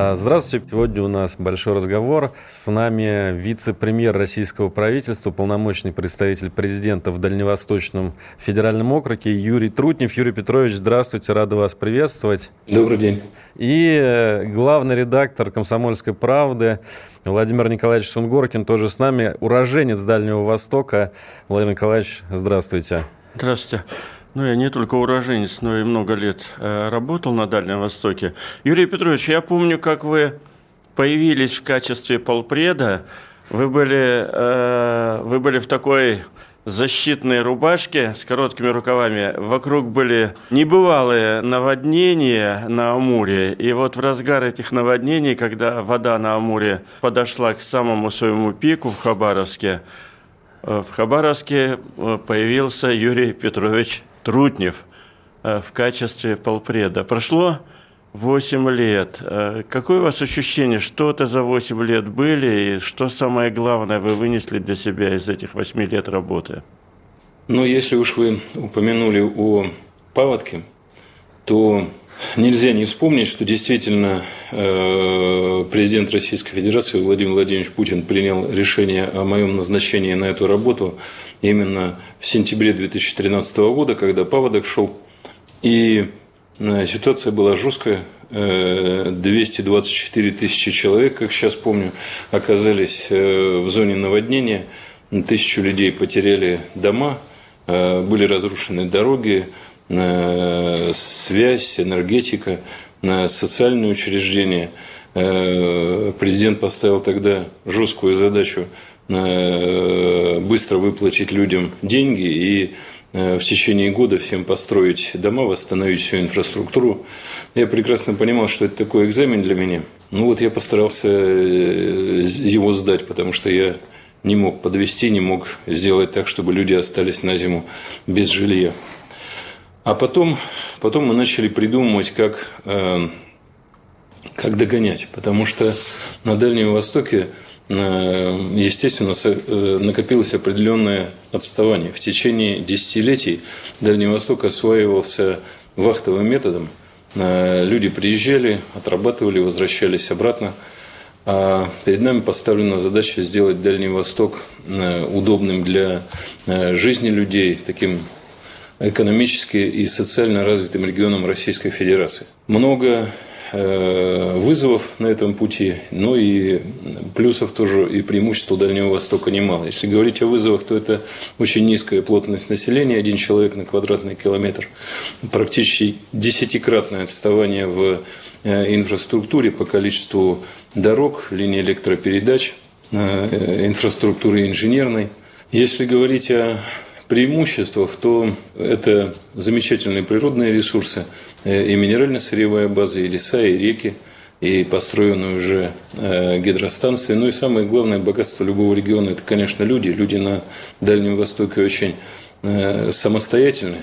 А, здравствуйте. Сегодня у нас большой разговор. С нами вице-премьер российского правительства, полномочный представитель президента в Дальневосточном федеральном округе Юрий Трутнев. Юрий Петрович, здравствуйте, рада вас приветствовать. Добрый день. И э, главный редактор «Комсомольской правды» Владимир Николаевич Сунгоркин тоже с нами, уроженец Дальнего Востока. Владимир Николаевич, здравствуйте. Здравствуйте. Ну, я не только уроженец, но и много лет э, работал на Дальнем Востоке. Юрий Петрович, я помню, как вы появились в качестве полпреда. Вы были, э, вы были в такой защитной рубашке с короткими рукавами. Вокруг были небывалые наводнения на Амуре. И вот в разгар этих наводнений, когда вода на Амуре подошла к самому своему пику в Хабаровске, э, в Хабаровске появился Юрий Петрович Трутнев э, в качестве полпреда. Прошло 8 лет. Э, какое у вас ощущение, что это за 8 лет были, и что самое главное вы вынесли для себя из этих 8 лет работы? Ну, если уж вы упомянули о паводке, то нельзя не вспомнить, что действительно э, президент Российской Федерации Владимир Владимирович Путин принял решение о моем назначении на эту работу именно в сентябре 2013 года, когда паводок шел. И э, ситуация была жесткая. 224 тысячи человек, как сейчас помню, оказались э, в зоне наводнения. Тысячу людей потеряли дома, были разрушены дороги, связь, энергетика, социальные учреждения. Президент поставил тогда жесткую задачу быстро выплатить людям деньги и в течение года всем построить дома, восстановить всю инфраструктуру. Я прекрасно понимал, что это такой экзамен для меня. Ну вот я постарался э, его сдать, потому что я не мог подвести, не мог сделать так, чтобы люди остались на зиму без жилья. А потом, потом мы начали придумывать, как, э, как догонять. Потому что на Дальнем Востоке, э, естественно, э, накопилось определенное отставание. В течение десятилетий Дальний Восток осваивался вахтовым методом. Люди приезжали, отрабатывали, возвращались обратно. А перед нами поставлена задача сделать Дальний Восток удобным для жизни людей, таким экономически и социально развитым регионам Российской Федерации. Много э, вызовов на этом пути, но и плюсов тоже и преимуществ у Дальнего Востока немало. Если говорить о вызовах, то это очень низкая плотность населения, один человек на квадратный километр, практически десятикратное отставание в э, инфраструктуре по количеству дорог, линий электропередач, э, инфраструктуры инженерной. Если говорить о преимуществах, то это замечательные природные ресурсы, э, и минерально-сырьевая база, и леса, и реки, и построенные уже э, гидростанции. Ну и самое главное богатство любого региона – это, конечно, люди. Люди на Дальнем Востоке очень э, самостоятельные,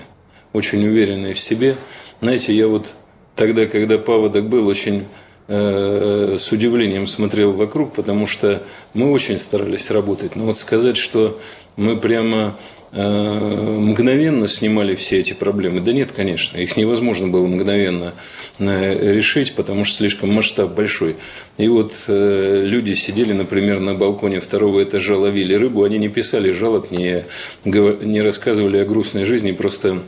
очень уверенные в себе. Знаете, я вот тогда, когда паводок был, очень с удивлением смотрел вокруг, потому что мы очень старались работать. Но вот сказать, что мы прямо Э, мгновенно снимали все эти проблемы? Да нет, конечно, их невозможно было мгновенно э, решить, потому что слишком масштаб большой. И вот э, люди сидели, например, на балконе второго этажа, ловили рыбу, они не писали жалоб, не, не рассказывали о грустной жизни, просто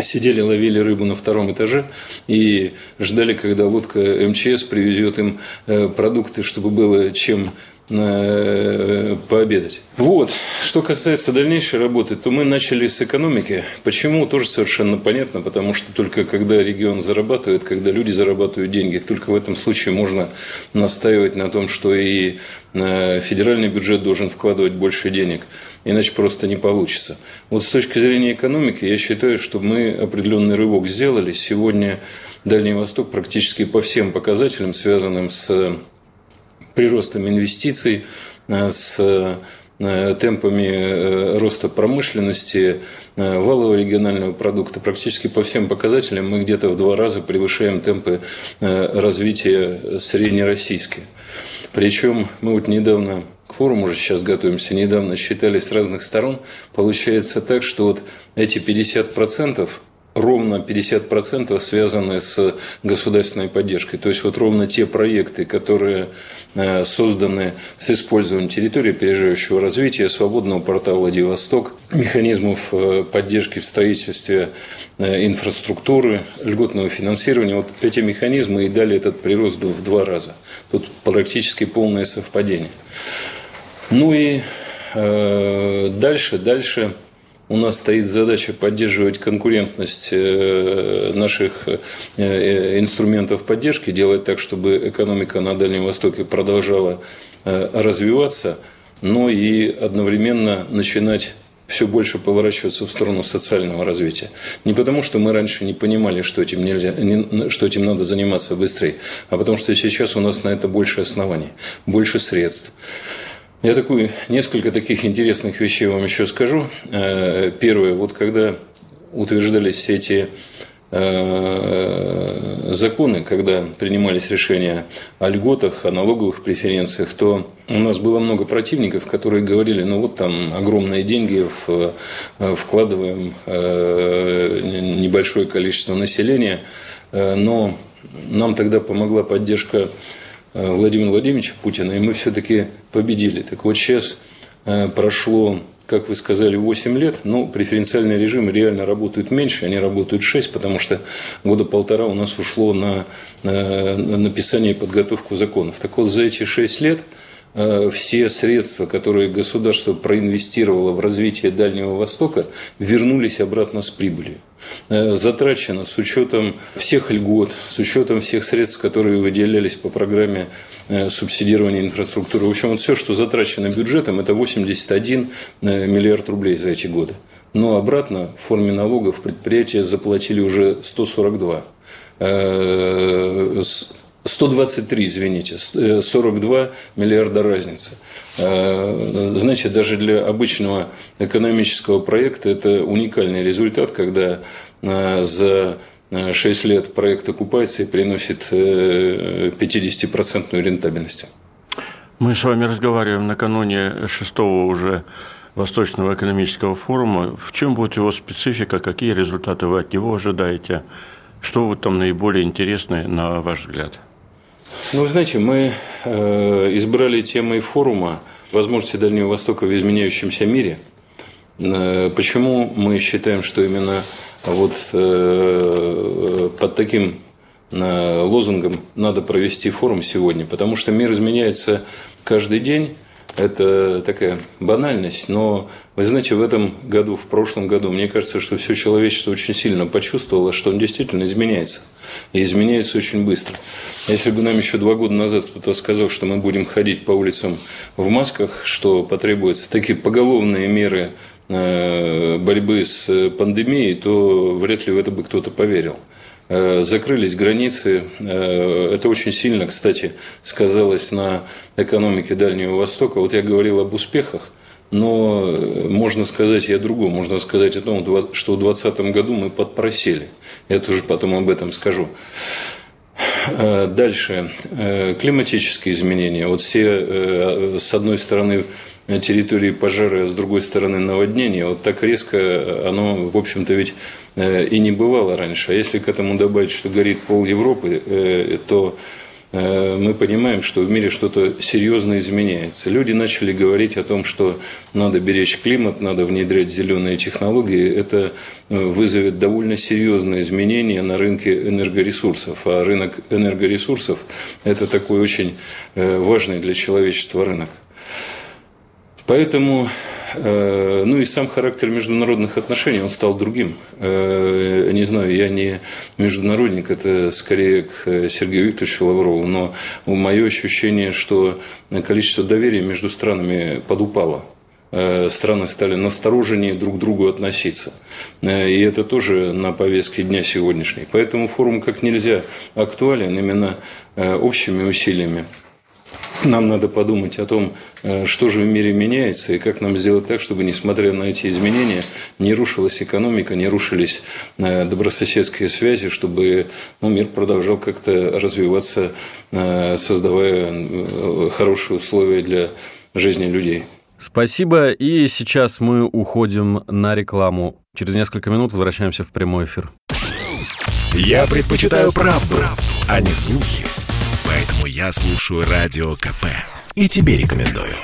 сидели, ловили рыбу на втором этаже и ждали, когда лодка МЧС привезет им продукты, чтобы было чем Э, пообедать. Вот. Что касается дальнейшей работы, то мы начали с экономики. Почему? Тоже совершенно понятно, потому что только когда регион зарабатывает, когда люди зарабатывают деньги, только в этом случае можно настаивать на том, что и э, федеральный бюджет должен вкладывать больше денег. Иначе просто не получится. Вот с точки зрения экономики, я считаю, что мы определенный рывок сделали. Сегодня Дальний Восток практически по всем показателям, связанным с приростом инвестиций, э, с темпами роста промышленности, валового регионального продукта. Практически по всем показателям мы где-то в два раза превышаем темпы развития среднероссийские. Причем мы вот недавно к форуму уже сейчас готовимся, недавно считали с разных сторон. Получается так, что вот эти 50% ровно 50% связаны с государственной поддержкой. То есть вот ровно те проекты, которые э, созданы с использованием территории опережающего развития, свободного порта Владивосток, механизмов э, поддержки в строительстве э, инфраструктуры, льготного финансирования. Вот эти механизмы и дали этот прирост в два раза. Тут практически полное совпадение. Ну и дальше, дальше у нас стоит задача поддерживать конкурентность э, наших э, инструментов поддержки, делать так, чтобы экономика на Дальнем Востоке продолжала э, развиваться, но и одновременно начинать все больше поворачиваться в сторону социального развития. Не потому, что мы раньше не понимали, что этим, нельзя, что этим надо заниматься быстрее, а потому что сейчас у нас на это больше оснований, больше средств. Я такую, несколько таких интересных вещей вам еще скажу. Э, первое, вот когда утверждались эти э, законы, когда принимались решения о льготах, о налоговых преференциях, то у нас было много противников, которые говорили, ну вот там огромные деньги в, э, вкладываем небольшое количество населения, но нам тогда помогла поддержка Владимира Владимировича Путина, и мы все-таки победили. Так вот сейчас э, прошло, как вы сказали, 8 лет, но преференциальные режимы реально работают меньше, они работают 6, потому что года полтора у нас ушло на, на написание и подготовку законов. Так вот, за эти 6 лет э, все средства, которые государство проинвестировало в развитие Дальнего Востока, вернулись обратно с прибылью. Э, затрачено с учетом всех льгот, с учетом всех средств, которые выделялись по программе э, субсидирования инфраструктуры. В общем, вот все, что затрачено бюджетом, это 81 э, миллиард рублей за эти годы. Но обратно в форме налогов предприятия заплатили уже 142. 123, извините, 42 миллиарда разницы. Знаете, даже для обычного экономического проекта это уникальный результат, когда э, за 6 лет проект окупается и приносит 50% э, рентабельность. Мы с вами разговариваем накануне шестого уже Восточного экономического форума. В чем будет его специфика, какие результаты вы от него ожидаете? Что вот там наиболее интересное, на ваш взгляд? Ну, вы знаете, мы э, избрали темой форума возможности Дальнего Востока в изменяющемся мире. Э, почему мы считаем, что именно вот э, под таким э, лозунгом надо провести форум сегодня? Потому что мир изменяется каждый день. Это такая банальность, но вы знаете, в этом году, в прошлом году, мне кажется, что все человечество очень сильно почувствовало, что он действительно изменяется. И изменяется очень быстро. Если бы нам еще два года назад кто-то сказал, что мы будем ходить по улицам в масках, что потребуются такие поголовные меры э, борьбы с пандемией, то вряд ли в это бы кто-то поверил. Э, закрылись границы. Э, это очень сильно, кстати, сказалось на экономике Дальнего Востока. Вот я говорил об успехах, но можно сказать и о другом. Можно сказать о том, что в 2020 году мы подпросели. Я тоже потом об этом скажу. Э, дальше. Климатические изменения. Вот все, с одной стороны, территории пожара, а с другой стороны наводнения, вот так резко оно, в общем-то, ведь э, и не бывало раньше. А если к этому добавить, что горит пол Европы, э, то э, мы понимаем, что в мире что-то серьезно изменяется. Люди начали говорить о том, что надо беречь климат, надо внедрять зеленые технологии. Это вызовет довольно серьезные изменения на рынке энергоресурсов. А рынок энергоресурсов – это такой очень важный для человечества рынок. Поэтому, э, ну и сам характер международных отношений, он стал другим. Э, не знаю, я не международник, это скорее к Сергею Викторовичу Лаврову, но мое ощущение, что количество доверия между странами подупало э, страны стали настороженнее друг к другу относиться. И это тоже на повестке дня сегодняшней. Поэтому форум как нельзя актуален именно общими усилиями. Нам надо подумать о том, э, что же в мире меняется и как нам сделать так, чтобы, несмотря на эти изменения, не рушилась экономика, не рушились э, добрососедские связи, чтобы ну, мир продолжал как-то развиваться, э, создавая хорошие условия для жизни людей. Спасибо. И сейчас мы уходим на рекламу. Через несколько минут возвращаемся в прямой эфир. Я предпочитаю правду, правду а не слухи. Поэтому я слушаю Радио КП. И тебе рекомендую.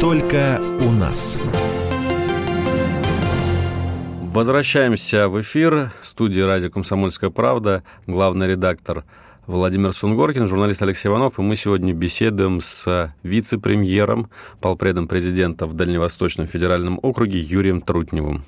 Только у нас. Возвращаемся в эфир. В студии радио «Комсомольская правда». Главный редактор Владимир Сунгоркин, журналист Алексей Иванов, и мы сегодня беседуем с вице-премьером, полпредом президента в Дальневосточном федеральном округе Юрием Трутневым.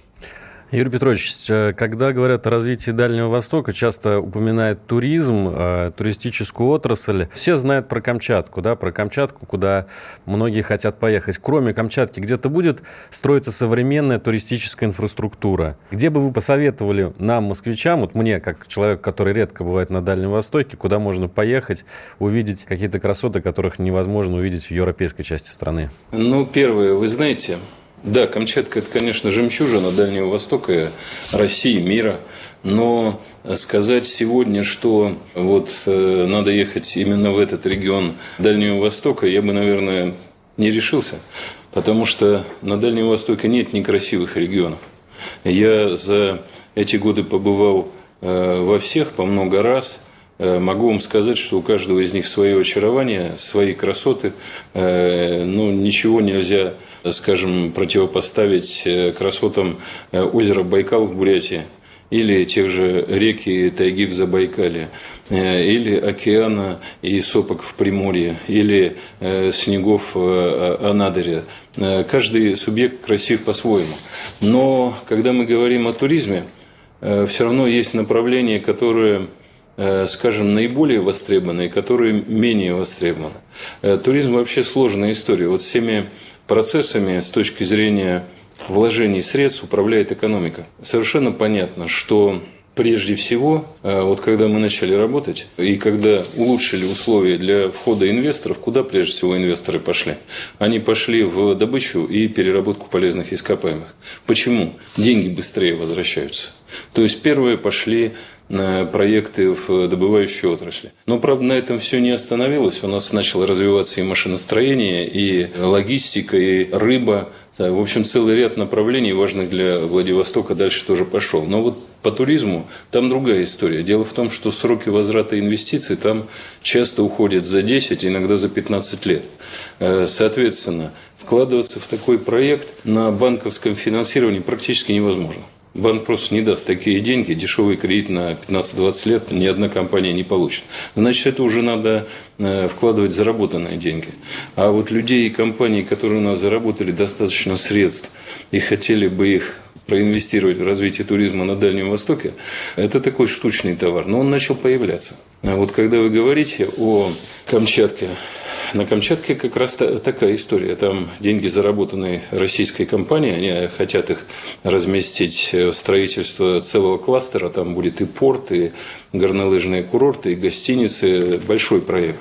Юрий Петрович, э, когда говорят о развитии Дальнего Востока, часто упоминают туризм, э, туристическую отрасль. Все знают про Камчатку, да, про Камчатку, куда многие хотят поехать. Кроме Камчатки, где-то будет строиться современная туристическая инфраструктура. Где бы вы посоветовали нам, москвичам, вот мне, как человек, который редко бывает на Дальнем Востоке, куда можно поехать, увидеть какие-то красоты, которых невозможно увидеть в европейской части страны? Ну, первое, вы знаете, да, Камчатка – это, конечно, жемчужина Дальнего Востока, России, мира. Но сказать сегодня, что вот э, надо ехать именно в этот регион Дальнего Востока, я бы, наверное, не решился. Потому что на Дальнем Востоке нет некрасивых регионов. Я за эти годы побывал э, во всех по много раз. Э, могу вам сказать, что у каждого из них свое очарование, свои красоты. Ну, ничего нельзя скажем, противопоставить э, красотам э, озера Байкал в Бурятии или тех же реки тайги в Забайкале, э, или океана и сопок в Приморье, или снегов в Анадыре. Каждый субъект красив по-своему. Но когда мы говорим о туризме, все равно есть направления, которые скажем, наиболее востребованы и которые менее востребованы. Туризм вообще сложная история. Вот всеми процессами с точки зрения вложений средств управляет экономика. Совершенно понятно, что Прежде всего, э, вот когда мы начали работать и когда улучшили условия для входа инвесторов, куда прежде всего инвесторы пошли? Они пошли в добычу и переработку полезных ископаемых. Почему? Деньги быстрее возвращаются. То есть первые пошли на проекты в добывающей отрасли. Но, правда, на этом все не остановилось. У нас начало развиваться и машиностроение, и логистика, и рыба. В общем, целый ряд направлений, важных для Владивостока, дальше тоже пошел. Но вот по туризму там другая история. Дело в том, что сроки возврата инвестиций там часто уходят за 10, иногда за 15 лет. Э, соответственно, вкладываться в такой проект на банковском финансировании практически невозможно. Банк просто не даст такие деньги, дешевый кредит на 15-20 лет ни одна компания не получит. Значит, это уже надо э, вкладывать заработанные деньги. А вот людей и компаний, которые у нас заработали достаточно средств и хотели бы их проинвестировать в развитие туризма на Дальнем Востоке, это такой штучный товар. Но он начал появляться. А вот когда вы говорите о Камчатке, на Камчатке как раз такая история. Там деньги, заработанные российской компанией, они хотят их разместить в строительство целого кластера. Там будет и порт, и горнолыжные курорты, и гостиницы. Большой проект.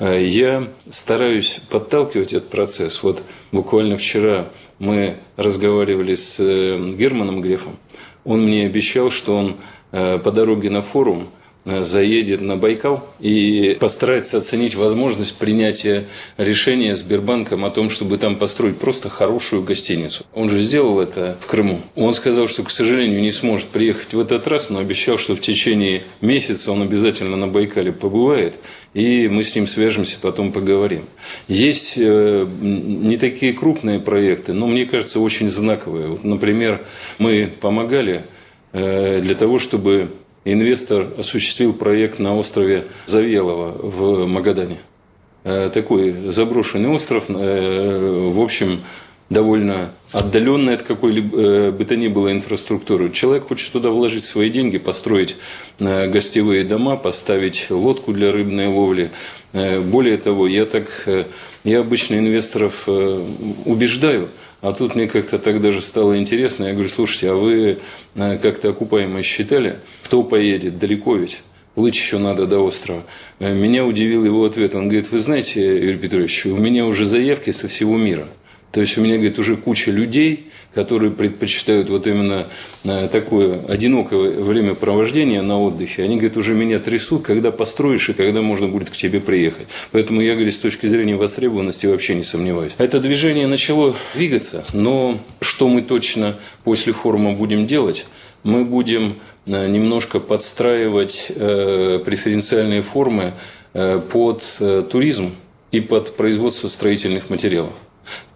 Я стараюсь подталкивать этот процесс. Вот буквально вчера мы разговаривали с э, Германом Грефом. Он мне обещал, что он э, по дороге на форум – Э, заедет на Байкал и постарается оценить возможность принятия решения Сбербанком о том, чтобы там построить просто хорошую гостиницу. Он же сделал это в Крыму. Он сказал, что, к сожалению, не сможет приехать в этот раз, но обещал, что в течение месяца он обязательно на Байкале побывает, и мы с ним свяжемся, потом поговорим. Есть э, не такие крупные проекты, но, мне кажется, очень знаковые. Вот, например, мы помогали э, для того, чтобы инвестор осуществил проект на острове Завьялово в Магадане. Э, такой заброшенный остров, э, в общем, довольно отдаленный от какой-либо э, бы то ни было инфраструктуры. Человек хочет туда вложить свои деньги, построить гостевые дома, поставить лодку для рыбной ловли. Более того, я так, я обычно инвесторов убеждаю – а тут мне как-то так даже стало интересно. Я говорю, слушайте, а вы э, как-то окупаемо считали, кто поедет, далеко ведь? плыть еще надо до острова. Э, меня удивил его ответ. Он говорит, вы знаете, Юрий Петрович, у меня уже заявки со всего мира. То есть у меня, говорит, уже куча людей, которые предпочитают вот именно э, такое одинокое времяпровождение на отдыхе, они, говорят, уже меня трясут, когда построишь и когда можно будет к тебе приехать. Поэтому я, говорю, с точки зрения востребованности вообще не сомневаюсь. Это движение начало двигаться, но что мы точно после форума будем делать? Мы будем э, немножко подстраивать э, преференциальные формы под туризм и под производство строительных материалов.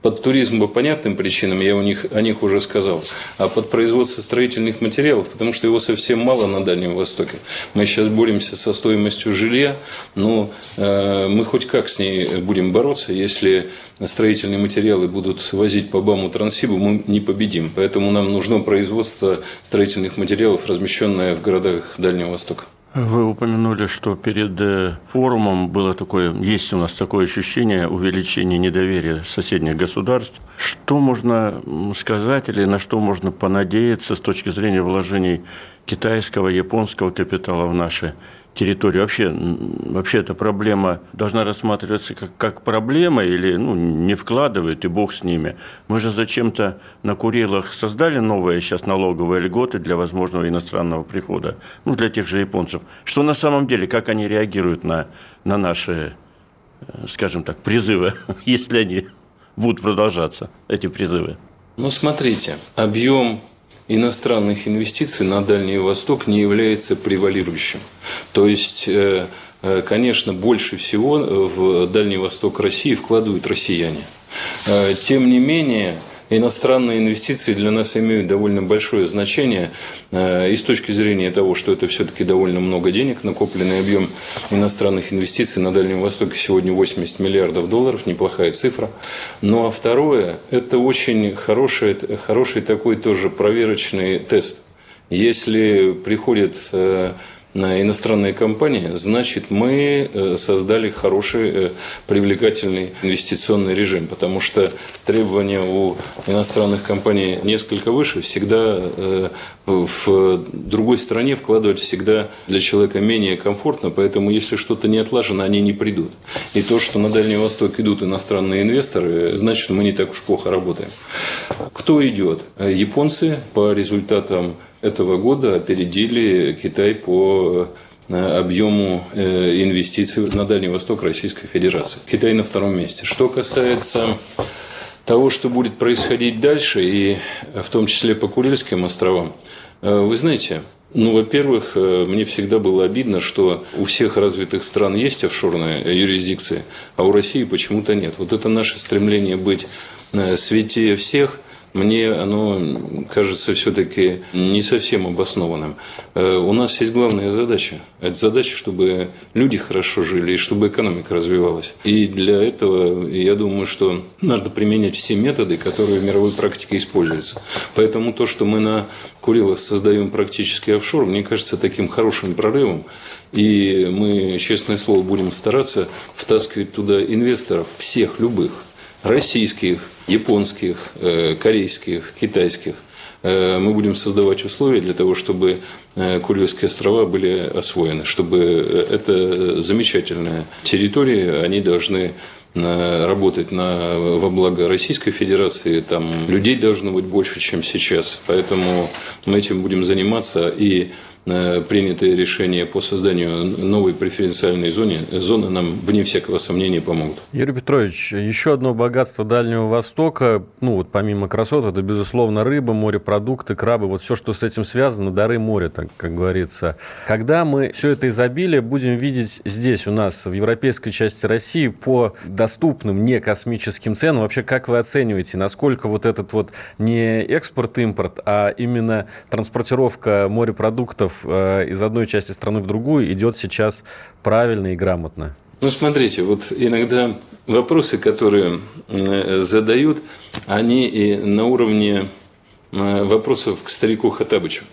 Под туризм по понятным причинам, я у них, о них уже сказал, а под производство строительных материалов, потому что его совсем мало на Дальнем Востоке. Мы сейчас боремся со стоимостью жилья, но э, мы хоть как с ней будем бороться, если строительные материалы будут возить по БАМу Трансибу, мы не победим. Поэтому нам нужно производство строительных материалов, размещенное в городах Дальнего Востока. Вы упомянули, что перед э, форумом было такое, есть у нас такое ощущение увеличения недоверия соседних государств. Что можно сказать или на что можно понадеяться с точки зрения вложений китайского, японского капитала в наши территории. Вообще, вообще эта проблема должна рассматриваться как, как проблема или ну, не вкладывают, и бог с ними. Мы же зачем-то на Курилах создали новые сейчас налоговые льготы для возможного иностранного прихода, ну, для тех же японцев. Что на самом деле, как они реагируют на, на наши, э, скажем так, призывы, если они будут продолжаться, эти призывы? Ну, смотрите, объем иностранных инвестиций на Дальний Восток не является превалирующим. То есть, э, э, конечно, больше всего в Дальний Восток России вкладывают россияне. Э, тем не менее, иностранные инвестиции для нас имеют довольно большое значение э, и с точки зрения того, что это все-таки довольно много денег, накопленный объем иностранных инвестиций на Дальнем Востоке сегодня 80 миллиардов долларов, неплохая цифра. Ну а второе, это очень хороший, хороший такой тоже проверочный тест. Если приходит э, на иностранные компании, значит, мы э, создали хороший, э, привлекательный инвестиционный режим, потому что требования у иностранных компаний несколько выше, всегда э, в другой стране вкладывать всегда для человека менее комфортно, поэтому если что-то не отлажено, они не придут. И то, что на Дальний Восток идут иностранные инвесторы, значит, мы не так уж плохо работаем. Кто идет? Японцы по результатам этого года опередили Китай по э, объему э, инвестиций на Дальний Восток Российской Федерации. Китай на втором месте. Что касается того, что будет происходить дальше, и в том числе по Курильским островам, э, вы знаете, ну, во-первых, мне всегда было обидно, что у всех развитых стран есть офшорная юрисдикция, а у России почему-то нет. Вот это наше стремление быть святее всех – мне оно кажется все-таки не совсем обоснованным. Э, у нас есть главная задача. Это задача, чтобы люди хорошо жили и чтобы экономика развивалась. И для этого, я думаю, что надо применять все методы, которые в мировой практике используются. Поэтому то, что мы на Курилах создаем практически офшор, мне кажется таким хорошим прорывом. И мы, честное слово, будем стараться втаскивать туда инвесторов всех, любых, российских, японских, э, корейских, китайских. Э, мы будем создавать условия для того, чтобы э, Курильские острова были освоены, чтобы это замечательная территория, они должны работать на, во благо Российской Федерации, там людей должно быть больше, чем сейчас. Поэтому мы этим будем заниматься и принятые решения по созданию новой преференциальной зоны, зоны нам, вне всякого сомнения, помогут. Юрий Петрович, еще одно богатство Дальнего Востока, ну вот помимо красот, это, безусловно, рыба, морепродукты, крабы, вот все, что с этим связано, дары моря, так как говорится. Когда мы все это изобилие будем видеть здесь у нас, в европейской части России, по доступным, не космическим ценам, вообще как вы оцениваете, насколько вот этот вот не экспорт-импорт, а именно транспортировка морепродуктов э, из одной части страны в другую идет сейчас правильно и грамотно? Ну, смотрите, вот иногда вопросы, которые э, задают, они и на уровне э, вопросов к старику Хатабычу.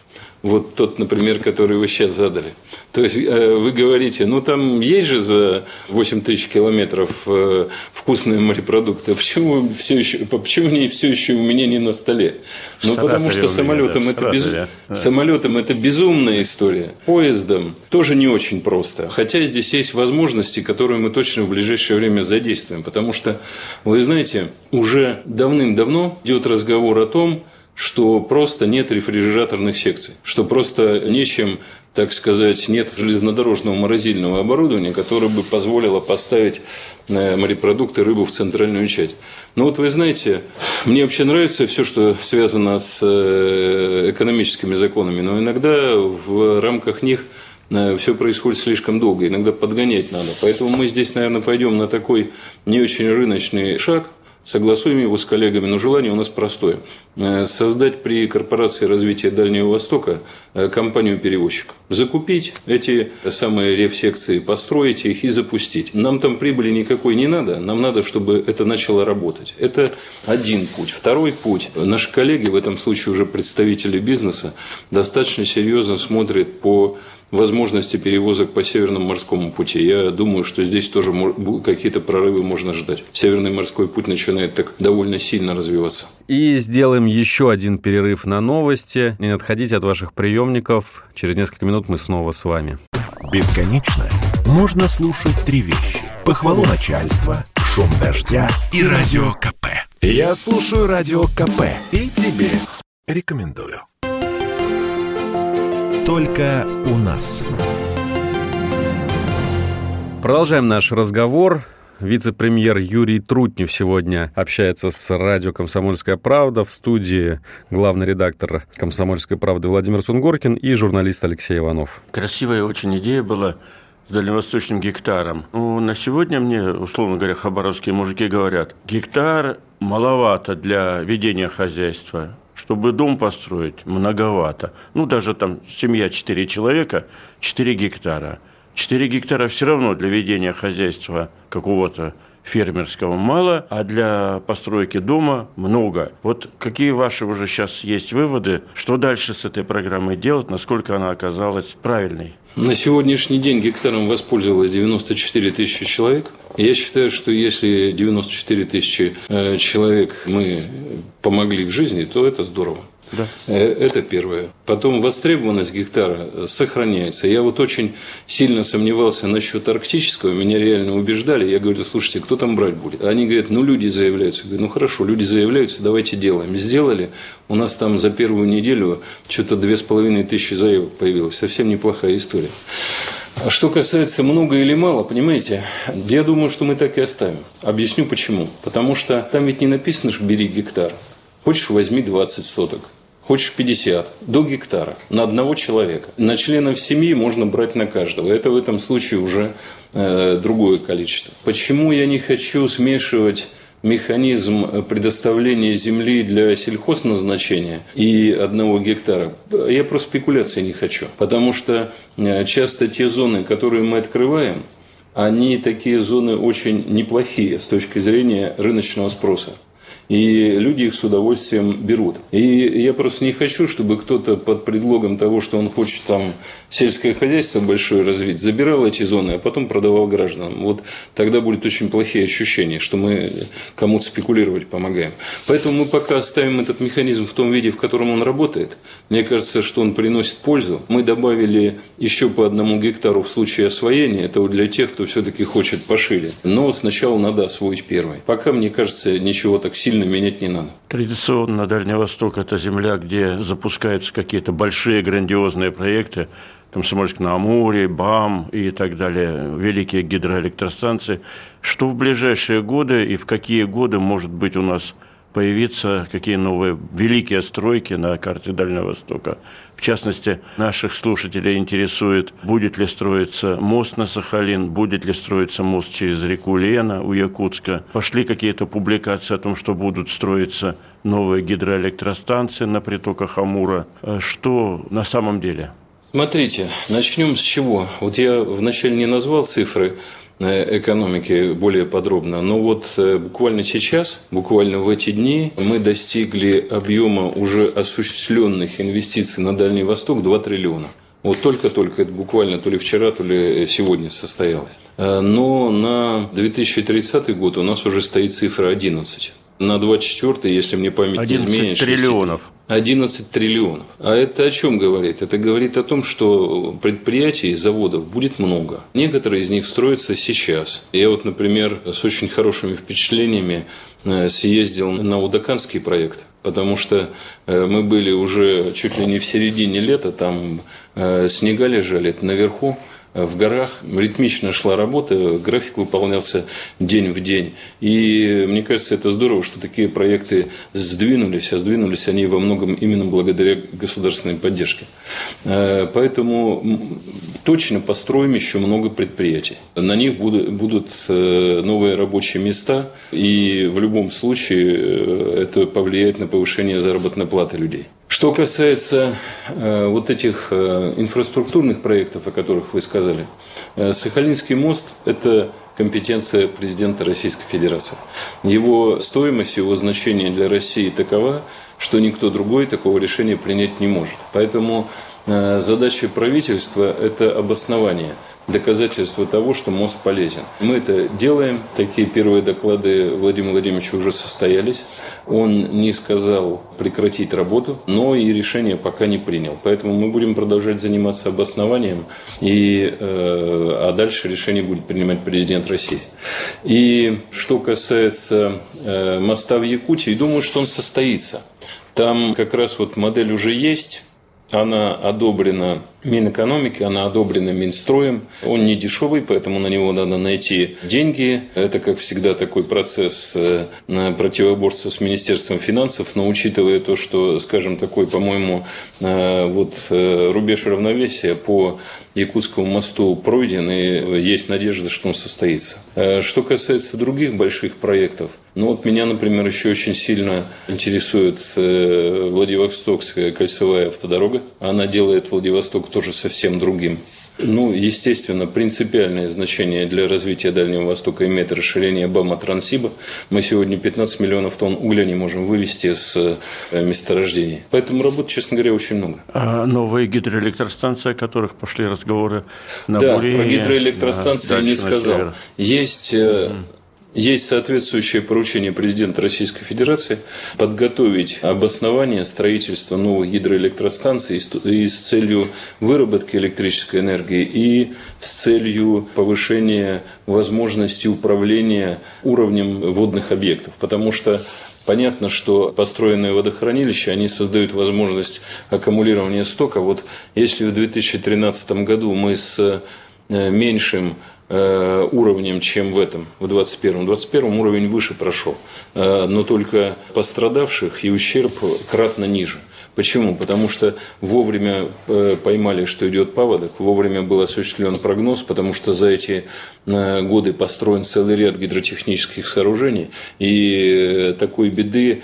Вот тот, например, который вы сейчас задали. То есть э, вы говорите, ну там есть же за 8 тысяч километров э, вкусные морепродукты. А почему, все еще, почему они все еще у меня не на столе? Ну, потому что самолетом, это без... самолетом это безумная история. Поездом тоже не очень просто. Хотя здесь есть возможности, которые мы точно в ближайшее время задействуем. Потому что, вы знаете, уже давным-давно идет разговор о том, что просто нет рефрижераторных секций, что просто нечем так сказать, нет железнодорожного морозильного оборудования, которое бы позволило поставить э, морепродукты, рыбу в центральную часть. Но вот вы знаете, мне вообще нравится все, что связано с э, экономическими законами, но иногда в рамках них э, все происходит слишком долго, иногда подгонять надо. Поэтому мы здесь, наверное, пойдем на такой не очень рыночный шаг – согласуем его с коллегами, но желание у нас простое. Э, создать при Корпорации развития Дальнего Востока э, компанию-перевозчик. Закупить эти самые рефсекции, построить их и запустить. Нам там прибыли никакой не надо, нам надо, чтобы это начало работать. Это один путь. Второй путь. Наши коллеги, в этом случае уже представители бизнеса, достаточно серьезно смотрят по возможности перевозок по Северному морскому пути. Я думаю, что здесь тоже какие-то прорывы можно ждать. Северный морской путь начинает так довольно сильно развиваться. И сделаем еще один перерыв на новости. Не отходите от ваших приемников. Через несколько минут мы снова с вами. Бесконечно можно слушать три вещи. Похвалу начальства, шум дождя и радио КП. Я слушаю радио КП и тебе рекомендую только у нас. Продолжаем наш разговор. Вице-премьер Юрий Трутнев сегодня общается с радио «Комсомольская правда» в студии главный редактор «Комсомольской правды» Владимир Сунгоркин и журналист Алексей Иванов. Красивая очень идея была с дальневосточным гектаром. Ну, на сегодня мне, условно говоря, хабаровские мужики говорят, гектар маловато для ведения хозяйства. Чтобы дом построить, многовато. Ну, даже там семья 4 человека, 4 гектара. 4 гектара все равно для ведения хозяйства какого-то фермерского мало, а для постройки дома много. Вот какие ваши уже сейчас есть выводы, что дальше с этой программой делать, насколько она оказалась правильной? На сегодняшний день гектаром воспользовалось 94 тысячи человек. Я считаю, что если 94 тысячи э, человек мы помогли в жизни, то это здорово. Да. Э, это первое. Потом востребованность гектара сохраняется. Я вот очень сильно сомневался насчет арктического. Меня реально убеждали. Я говорю, слушайте, кто там брать будет? Они говорят, ну люди заявляются. Я говорю, ну хорошо, люди заявляются, давайте делаем. Сделали. У нас там за первую неделю что-то две с половиной тысячи заявок появилось. Совсем неплохая история. А что касается много или мало, понимаете, я думаю, что мы так и оставим. Объясню почему. Потому что там ведь не написано, что бери гектар. Хочешь, возьми 20 соток. Хочешь 50, до гектара, на одного человека. На членов семьи можно брать на каждого. Это в этом случае уже э, другое количество. Почему я не хочу смешивать механизм предоставления земли для сельхозназначения и одного гектара, я просто спекуляции не хочу. Потому что э, часто те зоны, которые мы открываем, они такие зоны очень неплохие с точки зрения рыночного спроса и люди их с удовольствием берут. И я просто не хочу, чтобы кто-то под предлогом того, что он хочет там сельское хозяйство большое развить, забирал эти зоны, а потом продавал гражданам. Вот тогда будет очень плохие ощущения, что мы кому-то спекулировать помогаем. Поэтому мы пока оставим этот механизм в том виде, в котором он работает. Мне кажется, что он приносит пользу. Мы добавили еще по одному гектару в случае освоения. Это вот для тех, кто все-таки хочет пошире. Но сначала надо освоить первый. Пока, мне кажется, ничего так сильно сильно менять не надо. Традиционно Дальний Восток – это земля, где запускаются какие-то большие грандиозные проекты, Комсомольск на Амуре, БАМ и так далее, великие гидроэлектростанции. Что в ближайшие годы и в какие годы, может быть, у нас появиться какие новые великие стройки на карте Дальнего Востока. В частности, наших слушателей интересует, будет ли строиться мост на Сахалин, будет ли строиться мост через реку Лена у Якутска. Пошли какие-то публикации о том, что будут строиться новые гидроэлектростанции на притоках Амура. Э, что на самом деле? Смотрите, начнем с чего. Вот я вначале не назвал цифры экономики более подробно. Но вот э, буквально сейчас, буквально в эти дни, мы достигли объема уже осуществленных инвестиций на Дальний Восток 2 триллиона. Вот только-только, это буквально то ли вчера, то ли сегодня состоялось. Но на 2030 год у нас уже стоит цифра 11 на 24 если мне память 11 не изменит. триллионов. 11 триллионов. А это о чем говорит? Это говорит о том, что предприятий и заводов будет много. Некоторые из них строятся сейчас. Я вот, например, с очень хорошими впечатлениями э, съездил на Удаканский проект, потому что э, мы были уже чуть ли не в середине лета, там э, снега лежали наверху, в горах. Ритмично шла работа, график выполнялся день в день. И мне кажется, это здорово, что такие проекты сдвинулись, а сдвинулись они во многом именно благодаря государственной поддержке. Э, поэтому точно построим еще много предприятий. На них будут э, новые рабочие места, и в любом случае э, это повлияет на повышение заработной платы людей. Что касается э, вот этих э, инфраструктурных проектов, о которых вы сказали, э, Сахалинский мост – это компетенция президента Российской Федерации. Его стоимость, его значение для России такова, что никто другой такого решения принять не может. Поэтому э, задача правительства – это обоснование – доказательство того, что мост полезен. Мы это делаем. Такие первые доклады Владимира Владимировича уже состоялись. Он не сказал прекратить работу, но и решение пока не принял. Поэтому мы будем продолжать заниматься обоснованием, и, э, а дальше решение будет принимать президент России. И что касается э, моста в Якутии, думаю, что он состоится. Там как раз вот модель уже есть, она одобрена Минэкономики, она одобрена Минстроем. Он не дешевый, поэтому на него надо найти деньги. Это, как всегда, такой процесс э, противоборства с Министерством финансов. Но учитывая то, что, скажем, такой, по-моему, э, вот э, рубеж равновесия по Якутскому мосту пройден, и есть надежда, что он состоится. Что касается других больших проектов, ну вот меня, например, еще очень сильно интересует Владивостокская кольцевая автодорога. Она делает Владивосток тоже совсем другим. Ну, естественно, принципиальное значение для развития Дальнего Востока имеет расширение БАМа Трансиба. Мы сегодня 15 миллионов тонн угля не можем вывести с э, месторождений. Поэтому работы, честно говоря, очень много. А новые гидроэлектростанции, о которых пошли разговоры на Да, Бурине, про гидроэлектростанции не сказал. север. Есть э, есть соответствующее поручение президента Российской Федерации подготовить обоснование строительства новых гидроэлектростанций и с целью выработки электрической энергии и с целью повышения возможности управления уровнем водных объектов. Потому что Понятно, что построенные водохранилища, они создают возможность аккумулирования стока. Вот если в 2013 году мы с э, меньшим уровнем, чем в этом, в 21-м. В 21-м уровень выше прошел, э, но только пострадавших и ущерб кратно ниже. Почему? Потому что вовремя э, поймали, что идет паводок, вовремя был осуществлен прогноз, потому что за эти э, годы построен целый ряд гидротехнических сооружений, и э, такой беды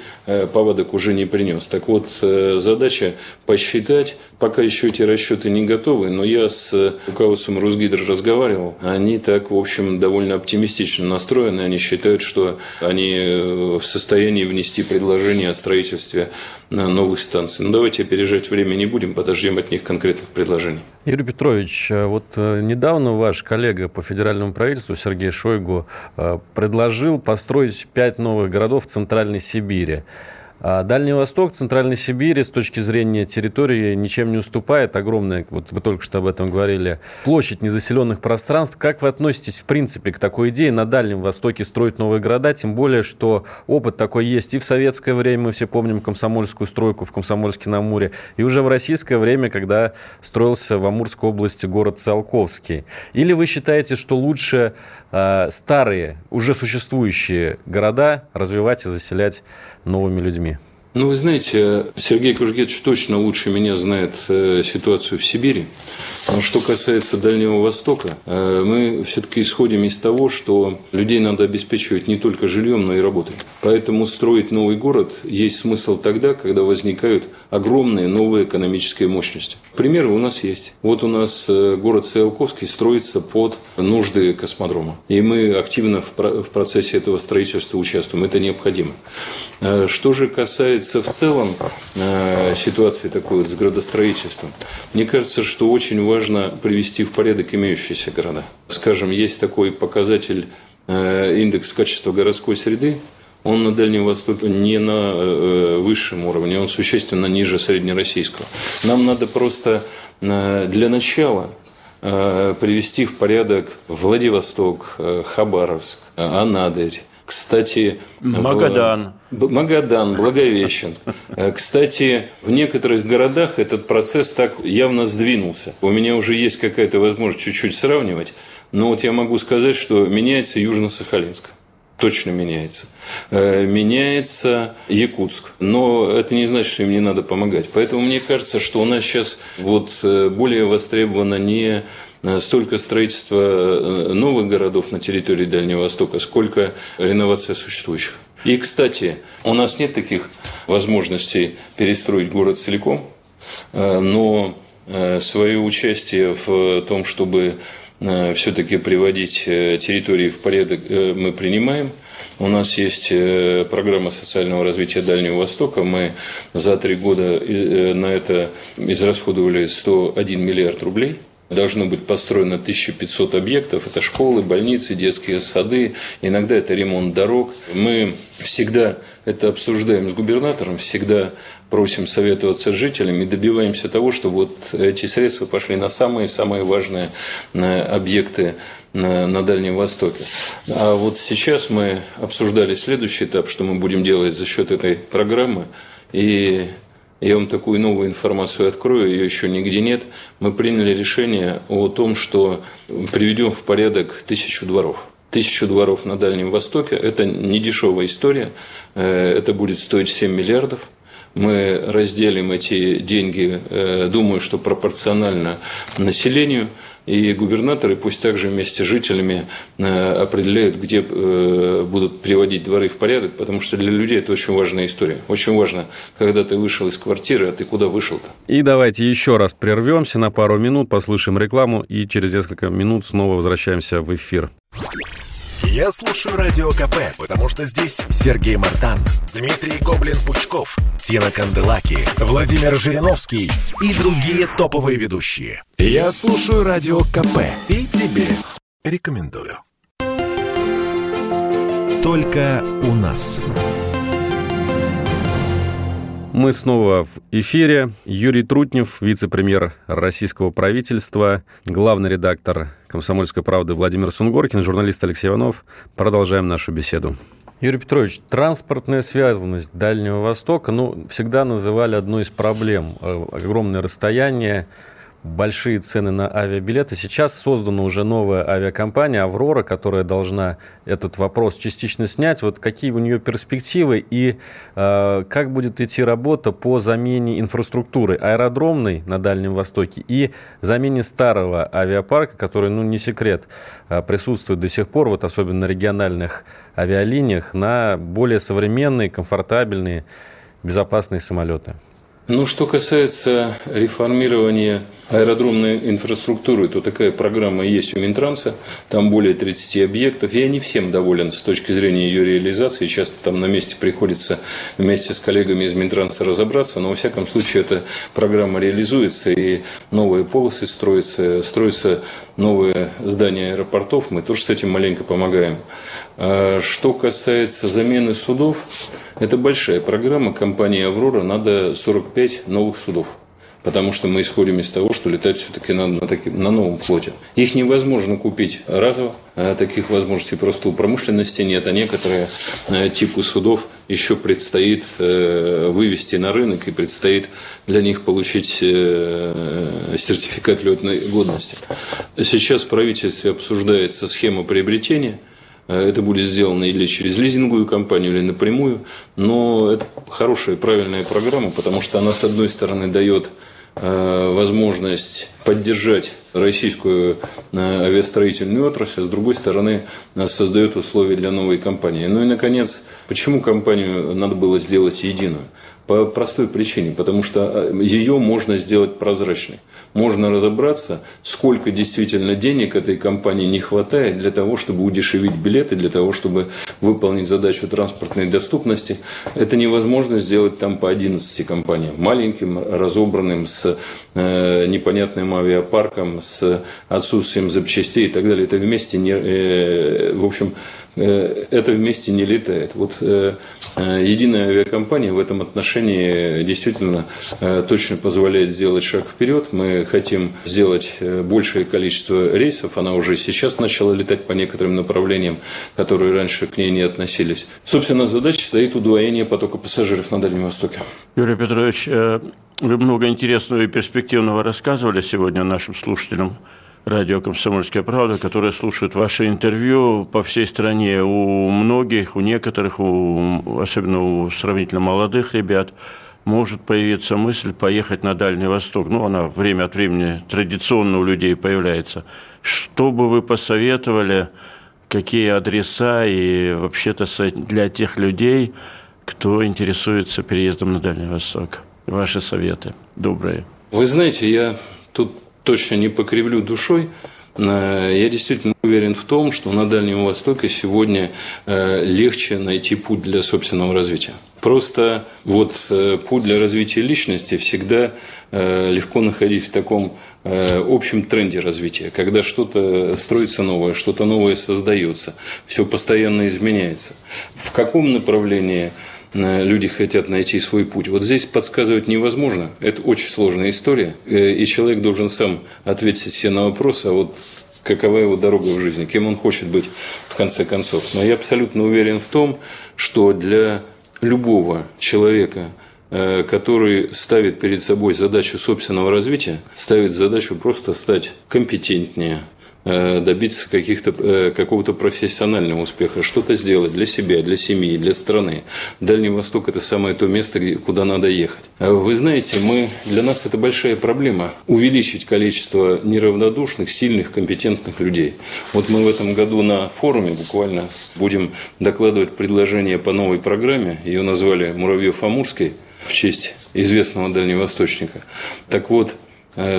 паводок уже не принес. Так вот, задача посчитать, пока еще эти расчеты не готовы, но я с руководством Русгидро разговаривал, они так, в общем, довольно оптимистично настроены, они считают, что они в состоянии внести предложение о строительстве новых станций. Ну, давайте опережать время не будем, подождем от них конкретных предложений. Юрий Петрович, э, вот э, недавно ваш коллега по федеральному правительству Сергей Шойгу э, предложил построить пять новых городов в Центральной Сибири. А Дальний Восток, Центральной Сибири с точки зрения территории ничем не уступает. Огромная, вот вы только что об этом говорили, площадь незаселенных пространств. Как вы относитесь, в принципе, к такой идее на Дальнем Востоке строить новые города? Тем более, что опыт такой есть и в советское время, мы все помним комсомольскую стройку в Комсомольске-на-Амуре, и уже в российское время, когда строился в Амурской области город Циолковский. Или вы считаете, что лучше старые, уже существующие города развивать и заселять новыми людьми? Ну, вы знаете, Сергей Кужгетович точно лучше меня знает э, ситуацию в Сибири. Но что касается Дальнего Востока, э, мы все-таки исходим из того, что людей надо обеспечивать не только жильем, но и работой. Поэтому строить новый город есть смысл тогда, когда возникают огромные новые экономические мощности. Примеры у нас есть. Вот у нас э, город Циолковский строится под нужды космодрома. И мы активно в процессе этого строительства участвуем. Это необходимо. Что же касается в целом ситуации такой вот с градостроительством, мне кажется, что очень важно привести в порядок имеющиеся города. Скажем, есть такой показатель э, индекс качества городской среды, он на Дальнем Востоке не на э, высшем уровне, он существенно ниже среднероссийского. Нам надо просто э, для начала привести в порядок Владивосток, Хабаровск, Анадырь, кстати, Магадан. В... Магадан, Благовещенск. Э, кстати, в некоторых городах этот процесс так явно сдвинулся. У меня уже есть какая-то возможность чуть-чуть сравнивать. Но вот я могу сказать, что меняется Южно-Сахалинск точно меняется. Э, меняется Якутск. Но это не значит, что им не надо помогать. Поэтому мне кажется, что у нас сейчас вот э, более востребовано не столько строительства э, новых городов на территории Дальнего Востока, сколько реновация существующих. И, кстати, у нас нет таких возможностей перестроить город целиком, э, но свое участие в том, чтобы все-таки приводить территории в порядок, мы принимаем. У нас есть программа социального развития Дальнего Востока. Мы за три года на это израсходовали 101 миллиард рублей – Должно быть построено 1500 объектов. Это школы, больницы, детские сады. Иногда это ремонт дорог. Мы всегда это обсуждаем с губернатором, всегда просим советоваться с жителями добиваемся того, чтобы вот эти средства пошли на самые-самые важные э, объекты на, на Дальнем Востоке. А вот сейчас мы обсуждали следующий этап, что мы будем делать за счет этой программы. И я вам такую новую информацию открою, ее еще нигде нет. Мы приняли решение о том, что приведем в порядок тысячу дворов. Тысячу дворов на Дальнем Востоке – это не дешевая история, э, это будет стоить 7 миллиардов. Мы разделим эти деньги, э, думаю, что пропорционально населению – и губернаторы пусть также вместе с жителями э, определяют, где э, будут приводить дворы в порядок, потому что для людей это очень важная история. Очень важно, когда ты вышел из квартиры, а ты куда вышел-то. И давайте еще раз прервемся на пару минут, послушаем рекламу и через несколько минут снова возвращаемся в эфир. Я слушаю Радио КП, потому что здесь Сергей Мартан, Дмитрий Гоблин-Пучков, Тина Канделаки, Владимир Жириновский и другие топовые ведущие. Я слушаю Радио КП и тебе рекомендую. Только у нас. Мы снова в эфире. Юрий Трутнев, вице-премьер российского правительства, главный редактор «Комсомольской правды» Владимир Сунгоркин, журналист Алексей Иванов. Продолжаем нашу беседу. Юрий Петрович, транспортная связанность Дальнего Востока, ну, всегда называли одной из проблем. Э, огромное расстояние, большие цены на авиабилеты. Сейчас создана уже новая авиакомпания «Аврора», которая должна этот вопрос частично снять. Вот какие у нее перспективы и э, как будет идти работа по замене инфраструктуры аэродромной на Дальнем Востоке и замене старого авиапарка, который, ну, не секрет, э, присутствует до сих пор, вот особенно на региональных авиалиниях, на более современные, комфортабельные, безопасные самолеты. Ну, что касается реформирования аэродромной инфраструктуры, то такая программа есть у Минтранса, там более 30 объектов. Я не всем доволен с точки зрения ее реализации, часто там на месте приходится вместе с коллегами из Минтранса разобраться, но во всяком случае эта программа реализуется, и новые полосы строятся, строятся новые здания аэропортов, мы тоже с этим маленько помогаем. А что касается замены судов, это большая программа компании «Аврора», надо 45 новых судов. Потому что мы исходим из того, что летать все-таки надо на, таки, на новом флоте. Их невозможно купить разово, а таких возможностей просто у промышленности нет, а некоторые э, типы судов еще предстоит э, вывести на рынок и предстоит для них получить э, сертификат летной годности. Сейчас в правительстве обсуждается схема приобретения – это будет сделано или через лизинговую компанию, или напрямую. Но это хорошая, правильная программа, потому что она, с одной стороны, дает Э, возможность поддержать российскую э, авиастроительную отрасль, с другой стороны, э, создает условия для новой компании. Ну и, наконец, почему компанию надо было сделать единую? По простой причине, потому что ее можно сделать прозрачной можно разобраться, сколько действительно денег этой компании не хватает для того, чтобы удешевить билеты, для того, чтобы выполнить задачу транспортной доступности. Это невозможно сделать там по 11 компаниям. Маленьким, разобранным, с э, непонятным авиапарком, с отсутствием запчастей и так далее. Это вместе не, э, в общем, Э, это вместе не летает. Вот э, э, единая авиакомпания в этом отношении действительно точно позволяет сделать шаг вперед. Мы хотим сделать большее количество рейсов. Она уже сейчас начала летать по некоторым направлениям, которые раньше к ней не относились. Собственно, задача стоит удвоение потока пассажиров на Дальнем Востоке. Юрий Петрович, вы много интересного и перспективного рассказывали сегодня нашим слушателям радио «Комсомольская правда», которые слушают ваши интервью по всей стране. У многих, у некоторых, у, особенно у сравнительно молодых ребят, может появиться мысль поехать на Дальний Восток. Ну, она время от времени традиционно у людей появляется. Что бы вы посоветовали, какие адреса и вообще-то для тех людей, кто интересуется переездом на Дальний Восток? Ваши советы добрые. Вы знаете, я тут точно не покривлю душой, э, я действительно уверен в том, что на Дальнем Востоке сегодня э, легче найти путь для собственного развития. Просто вот э, путь для развития личности всегда легко находить в таком общем тренде развития, когда что-то строится новое, что-то новое создается, все постоянно изменяется. В каком направлении люди хотят найти свой путь. Вот здесь подсказывать невозможно. Это очень сложная история. Э, и человек должен сам ответить себе на вопрос, а вот какова его дорога в жизни, кем он хочет быть в конце концов. Но я абсолютно уверен в том, что для любого человека, э, который ставит перед собой задачу собственного развития, ставит задачу просто стать компетентнее, Э, добиться каких-то, э, какого-то профессионального успеха, что-то сделать для себя, для семьи, для страны. Дальний Восток – это самое то место, куда надо ехать. А вы знаете, мы, для нас это большая проблема – увеличить количество неравнодушных, сильных, компетентных людей. Вот мы в этом году на форуме буквально будем докладывать предложение по новой программе. Ее назвали «Муравьев-Амурской» в честь известного дальневосточника. Так вот, Э,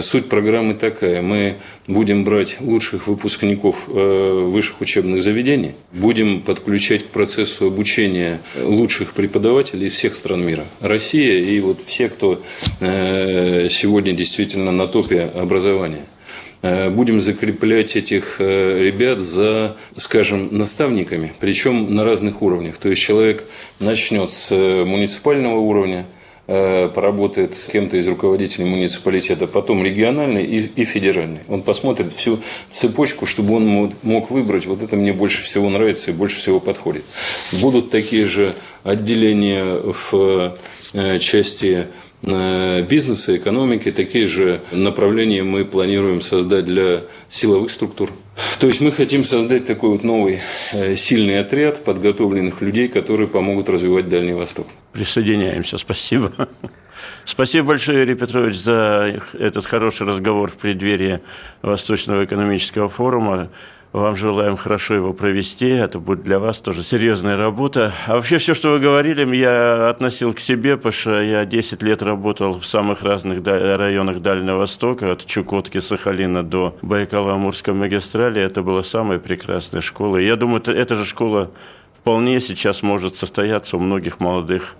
суть программы такая. Мы будем брать лучших выпускников э, высших учебных заведений, будем подключать к процессу обучения лучших преподавателей из всех стран мира. Россия и вот все, кто э, сегодня действительно на топе образования будем закреплять этих ребят за, скажем, наставниками, причем на разных уровнях. То есть человек начнет с муниципального уровня, Э, поработает с кем-то из руководителей муниципалитета, потом региональный и, и федеральный. Он посмотрит всю цепочку, чтобы он мог выбрать, вот это мне больше всего нравится и больше всего подходит. Будут такие же отделения в э, части э, бизнеса, экономики, такие же направления мы планируем создать для силовых структур. То есть мы хотим создать такой вот новый э, сильный отряд подготовленных людей, которые помогут развивать Дальний Восток. Присоединяемся, спасибо. Спасибо большое, Юрий Петрович, за этот хороший разговор в преддверии Восточного экономического форума. Вам желаем хорошо его провести. Это будет для вас тоже серьезная работа. А вообще все, что вы говорили, я относил к себе, потому что я 10 лет работал в самых разных районах Дальнего Востока, от Чукотки, Сахалина до Байкала-Амурской магистрали. Это была самая прекрасная школа. Я думаю, эта же школа вполне сейчас может состояться у многих молодых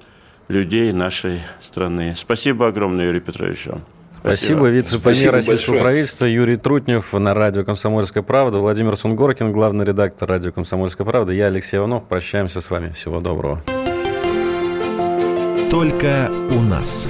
людей нашей страны. Спасибо огромное, Юрий Петрович. Вам. Спасибо. Вице-премьер российского большое. правительства Юрий Трутнев на радио «Комсомольская правда». Владимир Сунгоркин, главный редактор радио «Комсомольская правда». Я Алексей Иванов. Прощаемся с вами. Всего доброго. Только у нас.